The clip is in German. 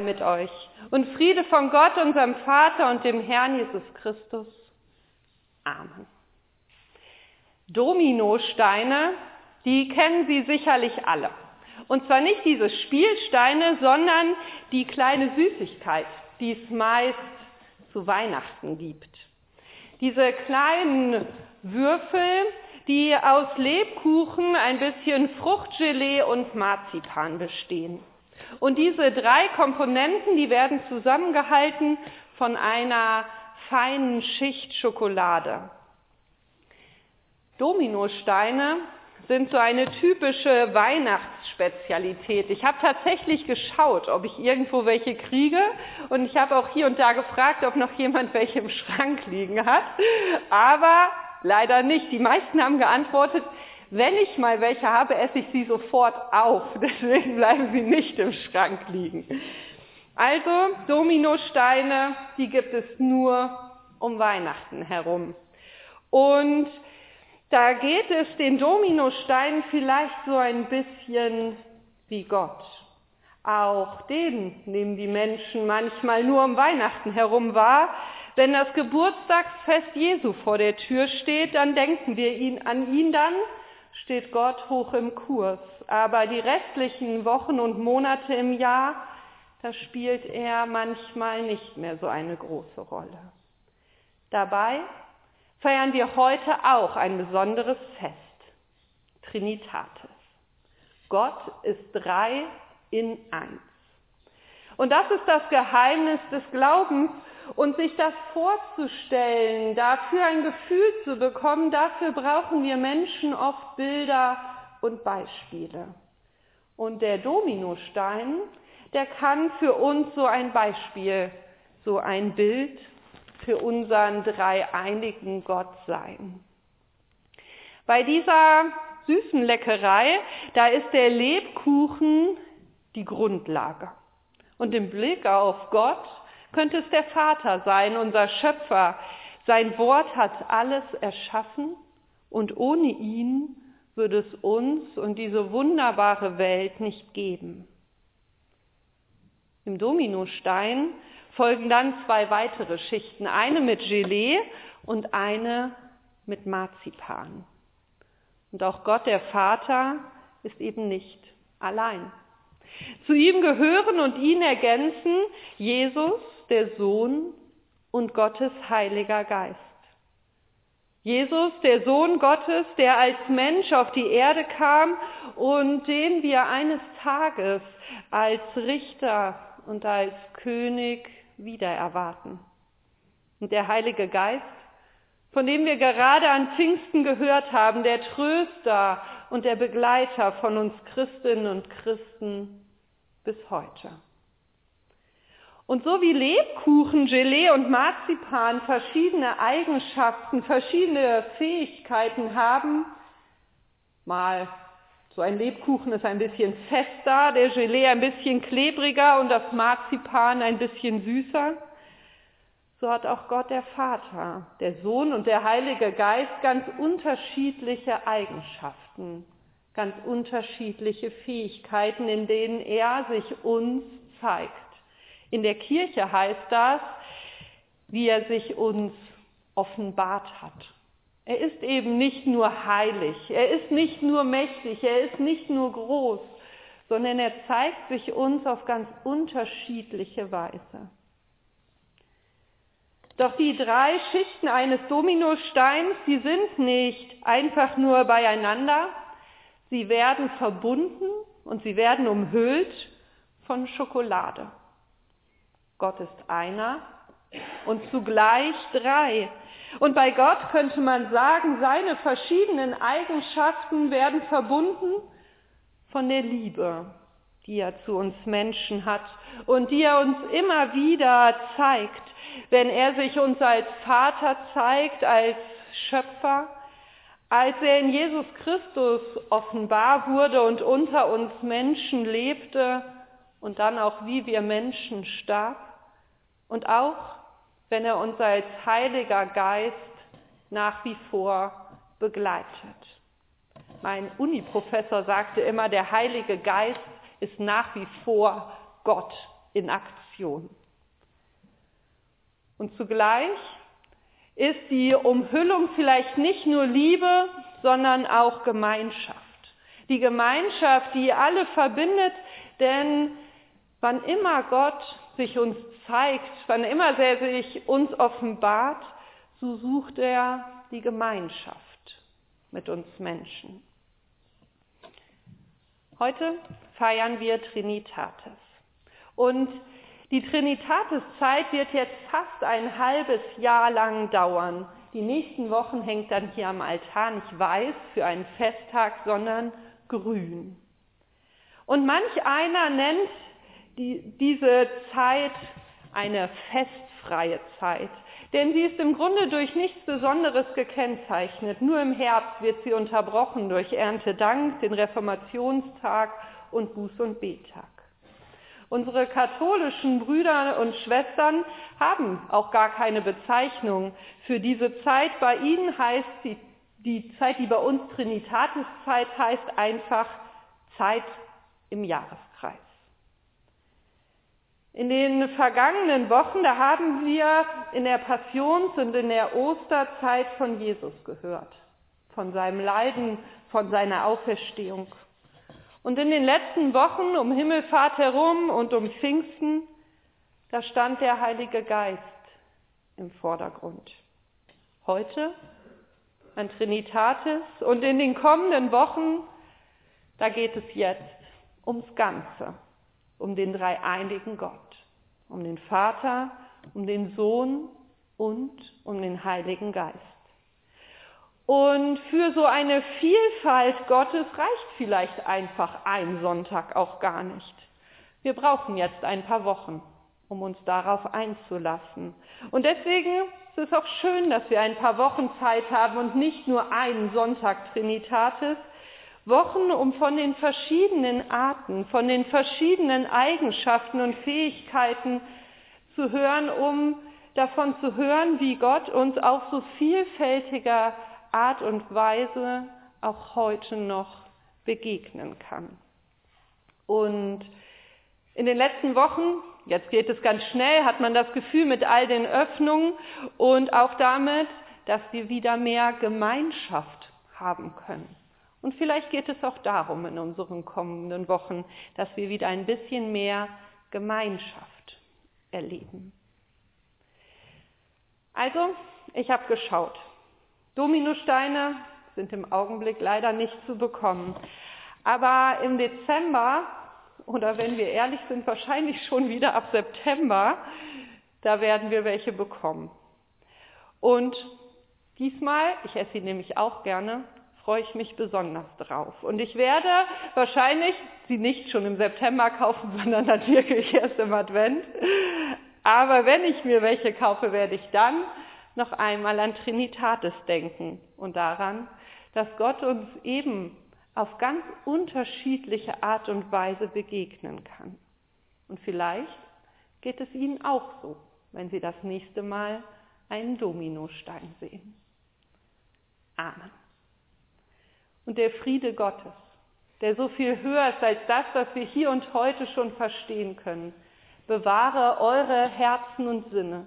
mit euch und Friede von Gott, unserem Vater und dem Herrn Jesus Christus. Amen. Dominosteine, die kennen Sie sicherlich alle. Und zwar nicht diese Spielsteine, sondern die kleine Süßigkeit, die es meist zu Weihnachten gibt. Diese kleinen Würfel, die aus Lebkuchen, ein bisschen Fruchtgelee und Marzipan bestehen. Und diese drei Komponenten, die werden zusammengehalten von einer feinen Schicht Schokolade. Dominosteine sind so eine typische Weihnachtsspezialität. Ich habe tatsächlich geschaut, ob ich irgendwo welche kriege und ich habe auch hier und da gefragt, ob noch jemand welche im Schrank liegen hat, aber leider nicht. Die meisten haben geantwortet, wenn ich mal welche habe, esse ich sie sofort auf. Deswegen bleiben sie nicht im Schrank liegen. Also Dominosteine, die gibt es nur um Weihnachten herum. Und da geht es den Dominosteinen vielleicht so ein bisschen wie Gott. Auch den nehmen die Menschen manchmal nur um Weihnachten herum wahr. Wenn das Geburtstagsfest Jesu vor der Tür steht, dann denken wir ihn, an ihn dann steht Gott hoch im Kurs. Aber die restlichen Wochen und Monate im Jahr, da spielt er manchmal nicht mehr so eine große Rolle. Dabei feiern wir heute auch ein besonderes Fest, Trinitatis. Gott ist drei in eins. Und das ist das Geheimnis des Glaubens und sich das vorzustellen, dafür ein Gefühl zu bekommen, dafür brauchen wir Menschen oft Bilder und Beispiele. Und der Dominostein, der kann für uns so ein Beispiel, so ein Bild für unseren dreieinigen Gott sein. Bei dieser süßen Leckerei, da ist der Lebkuchen die Grundlage. Und im Blick auf Gott könnte es der Vater sein, unser Schöpfer. Sein Wort hat alles erschaffen und ohne ihn würde es uns und diese wunderbare Welt nicht geben. Im Dominostein folgen dann zwei weitere Schichten, eine mit Gelee und eine mit Marzipan. Und auch Gott, der Vater, ist eben nicht allein. Zu ihm gehören und ihn ergänzen Jesus, der Sohn und Gottes Heiliger Geist. Jesus, der Sohn Gottes, der als Mensch auf die Erde kam und den wir eines Tages als Richter und als König wieder erwarten. Und der Heilige Geist, von dem wir gerade an Pfingsten gehört haben, der Tröster und der Begleiter von uns Christinnen und Christen bis heute. Und so wie Lebkuchen, Gelee und Marzipan verschiedene Eigenschaften, verschiedene Fähigkeiten haben, mal so ein Lebkuchen ist ein bisschen fester, der Gelee ein bisschen klebriger und das Marzipan ein bisschen süßer, so hat auch Gott der Vater, der Sohn und der Heilige Geist ganz unterschiedliche Eigenschaften, ganz unterschiedliche Fähigkeiten, in denen er sich uns zeigt. In der Kirche heißt das, wie er sich uns offenbart hat. Er ist eben nicht nur heilig, er ist nicht nur mächtig, er ist nicht nur groß, sondern er zeigt sich uns auf ganz unterschiedliche Weise. Doch die drei Schichten eines Dominosteins, die sind nicht einfach nur beieinander, sie werden verbunden und sie werden umhüllt von Schokolade. Gott ist einer und zugleich drei. Und bei Gott könnte man sagen, seine verschiedenen Eigenschaften werden verbunden von der Liebe, die er zu uns Menschen hat und die er uns immer wieder zeigt, wenn er sich uns als Vater zeigt, als Schöpfer, als er in Jesus Christus offenbar wurde und unter uns Menschen lebte und dann auch wie wir Menschen starb und auch wenn er uns als Heiliger Geist nach wie vor begleitet. Mein Uniprofessor sagte immer, der Heilige Geist ist nach wie vor Gott in Aktion. Und zugleich ist die Umhüllung vielleicht nicht nur Liebe, sondern auch Gemeinschaft. Die Gemeinschaft, die alle verbindet, denn wann immer Gott sich uns zeigt, wann immer er sich uns offenbart, so sucht er die Gemeinschaft mit uns Menschen. Heute feiern wir Trinitatis. Und die Trinitatis-Zeit wird jetzt fast ein halbes Jahr lang dauern. Die nächsten Wochen hängt dann hier am Altar nicht weiß für einen Festtag, sondern grün. Und manch einer nennt die, diese Zeit eine festfreie Zeit. Denn sie ist im Grunde durch nichts Besonderes gekennzeichnet. Nur im Herbst wird sie unterbrochen durch Erntedank, den Reformationstag und Buß- und Bettag. Unsere katholischen Brüder und Schwestern haben auch gar keine Bezeichnung für diese Zeit. Bei ihnen heißt die, die Zeit, die bei uns Trinitatiszeit heißt, einfach Zeit im Jahreskreis. In den vergangenen Wochen, da haben wir in der Passions- und in der Osterzeit von Jesus gehört, von seinem Leiden, von seiner Auferstehung. Und in den letzten Wochen um Himmelfahrt herum und um Pfingsten, da stand der Heilige Geist im Vordergrund. Heute an Trinitatis und in den kommenden Wochen, da geht es jetzt ums Ganze, um den dreieinigen Gott um den Vater, um den Sohn und um den Heiligen Geist. Und für so eine Vielfalt Gottes reicht vielleicht einfach ein Sonntag auch gar nicht. Wir brauchen jetzt ein paar Wochen, um uns darauf einzulassen. Und deswegen ist es auch schön, dass wir ein paar Wochen Zeit haben und nicht nur einen Sonntag Trinitatis, Wochen, um von den verschiedenen Arten, von den verschiedenen Eigenschaften und Fähigkeiten zu hören, um davon zu hören, wie Gott uns auf so vielfältiger Art und Weise auch heute noch begegnen kann. Und in den letzten Wochen, jetzt geht es ganz schnell, hat man das Gefühl mit all den Öffnungen und auch damit, dass wir wieder mehr Gemeinschaft haben können. Und vielleicht geht es auch darum in unseren kommenden Wochen, dass wir wieder ein bisschen mehr Gemeinschaft erleben. Also, ich habe geschaut. Dominosteine sind im Augenblick leider nicht zu bekommen. Aber im Dezember, oder wenn wir ehrlich sind, wahrscheinlich schon wieder ab September, da werden wir welche bekommen. Und diesmal, ich esse sie nämlich auch gerne, freue ich mich besonders drauf. Und ich werde wahrscheinlich sie nicht schon im September kaufen, sondern dann wirklich erst im Advent. Aber wenn ich mir welche kaufe, werde ich dann noch einmal an Trinitatis denken und daran, dass Gott uns eben auf ganz unterschiedliche Art und Weise begegnen kann. Und vielleicht geht es Ihnen auch so, wenn Sie das nächste Mal einen Dominostein sehen. Amen und der Friede Gottes, der so viel höher ist als das, was wir hier und heute schon verstehen können, bewahre eure Herzen und Sinne